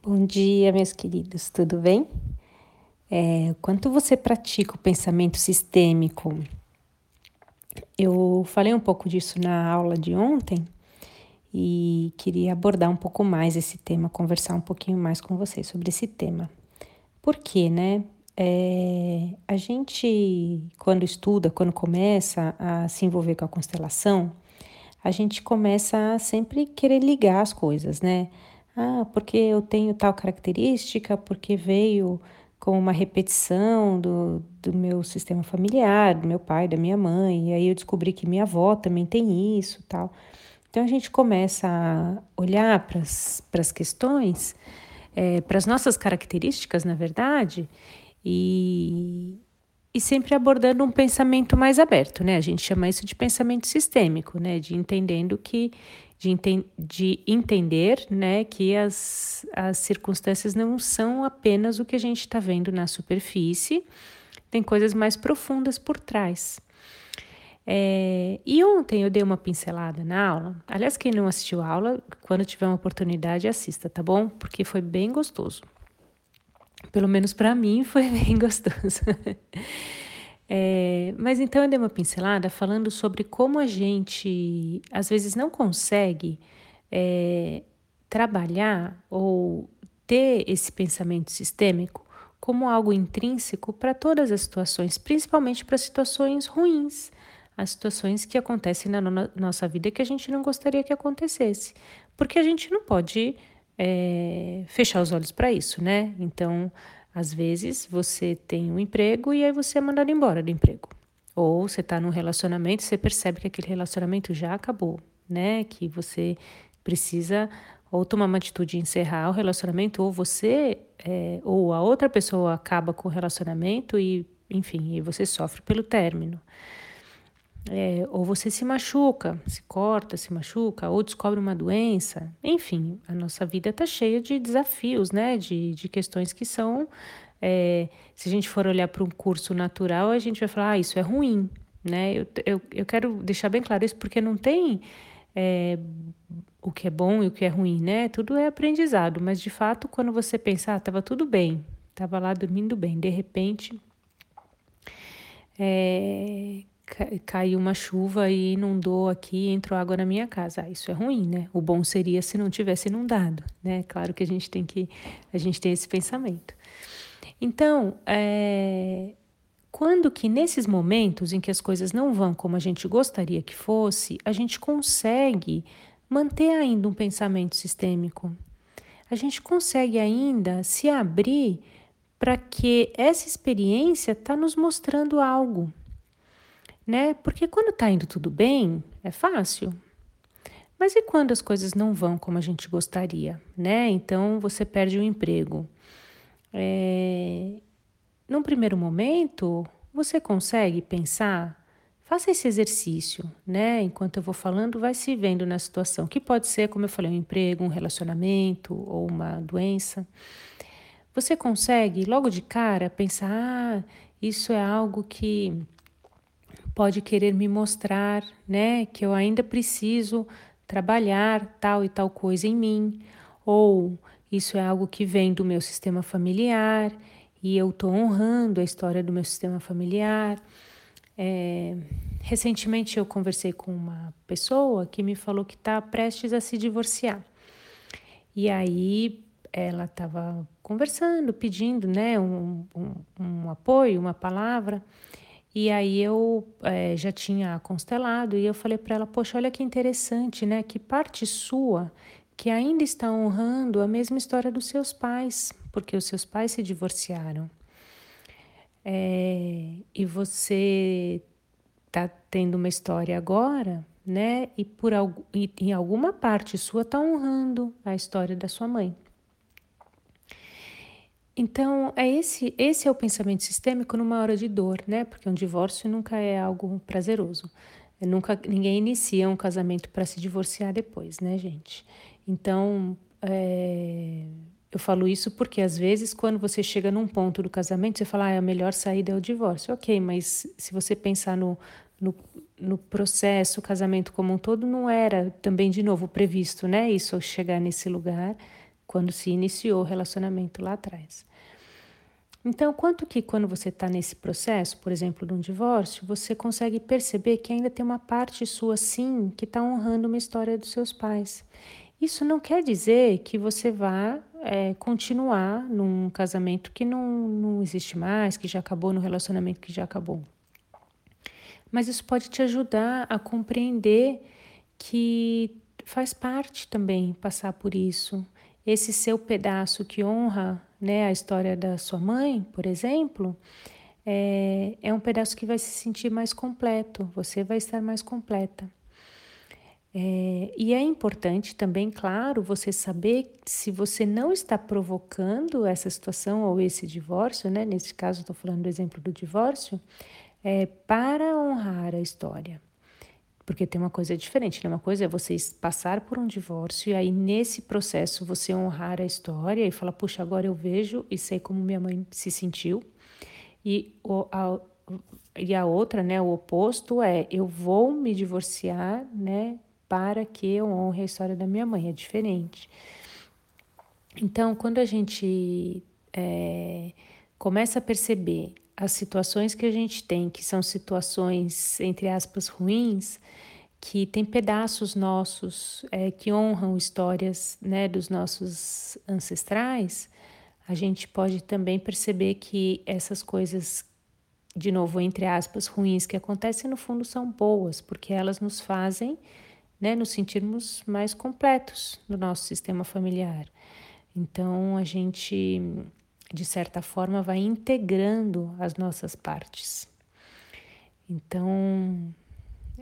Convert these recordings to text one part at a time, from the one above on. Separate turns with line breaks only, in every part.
Bom dia, meus queridos, tudo bem? É, quanto você pratica o pensamento sistêmico? Eu falei um pouco disso na aula de ontem e queria abordar um pouco mais esse tema, conversar um pouquinho mais com vocês sobre esse tema. Por quê, né? É, a gente, quando estuda, quando começa a se envolver com a constelação, a gente começa a sempre querer ligar as coisas, né? Ah, porque eu tenho tal característica, porque veio com uma repetição do, do meu sistema familiar, do meu pai, da minha mãe, e aí eu descobri que minha avó também tem isso tal. Então a gente começa a olhar para as questões, é, para as nossas características, na verdade, e, e sempre abordando um pensamento mais aberto, né? A gente chama isso de pensamento sistêmico, né? De entendendo que de, enten de entender né, que as, as circunstâncias não são apenas o que a gente está vendo na superfície, tem coisas mais profundas por trás. É, e ontem eu dei uma pincelada na aula. Aliás, quem não assistiu a aula, quando tiver uma oportunidade, assista, tá bom? Porque foi bem gostoso. Pelo menos para mim foi bem gostoso. É, mas então eu dei uma pincelada falando sobre como a gente às vezes não consegue é, trabalhar ou ter esse pensamento sistêmico como algo intrínseco para todas as situações, principalmente para situações ruins, as situações que acontecem na no nossa vida que a gente não gostaria que acontecesse, porque a gente não pode é, fechar os olhos para isso, né? Então às vezes você tem um emprego e aí você é mandado embora do emprego. Ou você está num relacionamento e você percebe que aquele relacionamento já acabou, né? Que você precisa ou tomar uma atitude de encerrar o relacionamento, ou você, é, ou a outra pessoa acaba com o relacionamento e, enfim, e você sofre pelo término. É, ou você se machuca, se corta, se machuca, ou descobre uma doença. Enfim, a nossa vida está cheia de desafios, né? De, de questões que são. É, se a gente for olhar para um curso natural, a gente vai falar, ah, isso é ruim, né? Eu, eu, eu quero deixar bem claro isso porque não tem é, o que é bom e o que é ruim, né? Tudo é aprendizado, mas de fato, quando você pensa, ah, estava tudo bem, estava lá dormindo bem, de repente. É, caiu uma chuva e inundou aqui, entrou água na minha casa. Ah, isso é ruim, né? O bom seria se não tivesse inundado, né? Claro que a gente tem que a gente tem esse pensamento. Então, é, quando que nesses momentos em que as coisas não vão como a gente gostaria que fosse, a gente consegue manter ainda um pensamento sistêmico. A gente consegue ainda se abrir para que essa experiência está nos mostrando algo né? Porque quando está indo tudo bem, é fácil. Mas e quando as coisas não vão como a gente gostaria, né? Então você perde o emprego. É... Num primeiro momento, você consegue pensar, faça esse exercício, né? Enquanto eu vou falando, vai se vendo na situação, que pode ser, como eu falei, um emprego, um relacionamento ou uma doença. Você consegue, logo de cara, pensar, ah, isso é algo que pode querer me mostrar, né, que eu ainda preciso trabalhar tal e tal coisa em mim, ou isso é algo que vem do meu sistema familiar e eu estou honrando a história do meu sistema familiar. É, recentemente eu conversei com uma pessoa que me falou que está prestes a se divorciar. E aí ela estava conversando, pedindo né, um, um, um apoio, uma palavra. E aí eu é, já tinha constelado e eu falei para ela, poxa, olha que interessante, né? Que parte sua que ainda está honrando a mesma história dos seus pais, porque os seus pais se divorciaram. É, e você está tendo uma história agora, né? E por e, em alguma parte sua está honrando a história da sua mãe. Então, é esse, esse é o pensamento sistêmico numa hora de dor, né? Porque um divórcio nunca é algo prazeroso. É, nunca ninguém inicia um casamento para se divorciar depois, né, gente? Então, é, eu falo isso porque às vezes quando você chega num ponto do casamento, você fala, ah, a melhor saída é o divórcio. Ok, mas se você pensar no, no, no processo, o casamento como um todo não era também, de novo, previsto, né? Isso chegar nesse lugar quando se iniciou o relacionamento lá atrás. Então, quanto que quando você está nesse processo, por exemplo, de um divórcio, você consegue perceber que ainda tem uma parte sua, sim, que está honrando uma história dos seus pais. Isso não quer dizer que você vá é, continuar num casamento que não, não existe mais, que já acabou, no relacionamento que já acabou. Mas isso pode te ajudar a compreender que faz parte também passar por isso. Esse seu pedaço que honra né, a história da sua mãe, por exemplo, é, é um pedaço que vai se sentir mais completo, você vai estar mais completa. É, e é importante também, claro, você saber se você não está provocando essa situação ou esse divórcio, né? Nesse caso, estou falando do exemplo do divórcio, é, para honrar a história. Porque tem uma coisa diferente, né? Uma coisa é você passar por um divórcio e aí nesse processo você honrar a história e falar, puxa, agora eu vejo e sei como minha mãe se sentiu. E o, a, e a outra, né, o oposto é eu vou me divorciar, né, para que eu honre a história da minha mãe. É diferente. Então, quando a gente é, começa a perceber as situações que a gente tem, que são situações, entre aspas, ruins, que tem pedaços nossos é, que honram histórias né, dos nossos ancestrais, a gente pode também perceber que essas coisas, de novo, entre aspas, ruins que acontecem, no fundo são boas, porque elas nos fazem né, nos sentirmos mais completos no nosso sistema familiar. Então, a gente de certa forma, vai integrando as nossas partes. Então,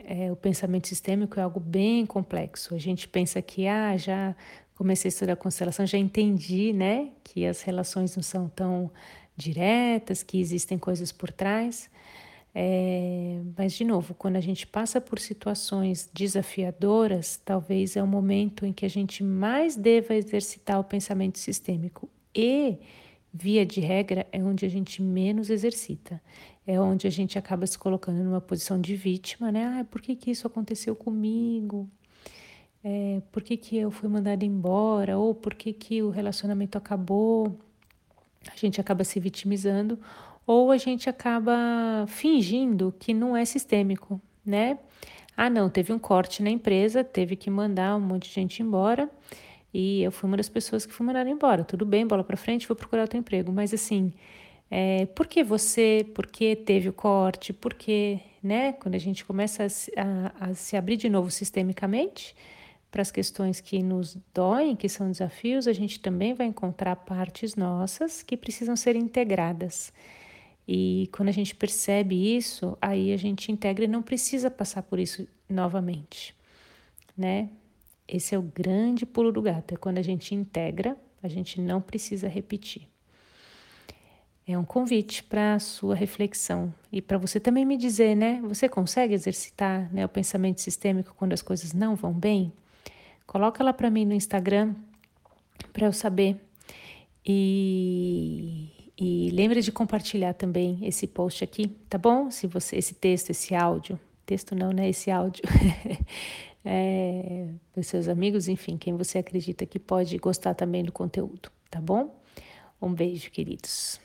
é, o pensamento sistêmico é algo bem complexo. A gente pensa que, ah, já comecei a estudar constelação, já entendi, né, que as relações não são tão diretas, que existem coisas por trás. É, mas, de novo, quando a gente passa por situações desafiadoras, talvez é o momento em que a gente mais deva exercitar o pensamento sistêmico e via de regra, é onde a gente menos exercita. É onde a gente acaba se colocando numa posição de vítima, né? Ah, por que, que isso aconteceu comigo? É, por que, que eu fui mandada embora? Ou por que, que o relacionamento acabou? A gente acaba se vitimizando ou a gente acaba fingindo que não é sistêmico, né? Ah, não, teve um corte na empresa, teve que mandar um monte de gente embora e eu fui uma das pessoas que fui mandada embora. Tudo bem, bola para frente, vou procurar outro emprego. Mas assim, é, por que você? Por que teve o corte? Por que, né? Quando a gente começa a, a, a se abrir de novo sistemicamente para as questões que nos doem, que são desafios, a gente também vai encontrar partes nossas que precisam ser integradas. E quando a gente percebe isso, aí a gente integra e não precisa passar por isso novamente, né? Esse é o grande pulo do gato, é quando a gente integra, a gente não precisa repetir. É um convite para a sua reflexão e para você também me dizer, né? Você consegue exercitar né, o pensamento sistêmico quando as coisas não vão bem? Coloca lá para mim no Instagram para eu saber. E, e lembre de compartilhar também esse post aqui, tá bom? Se você esse texto, esse áudio, texto não, né? Esse áudio é, dos seus amigos, enfim, quem você acredita que pode gostar também do conteúdo, tá bom? Um beijo, queridos.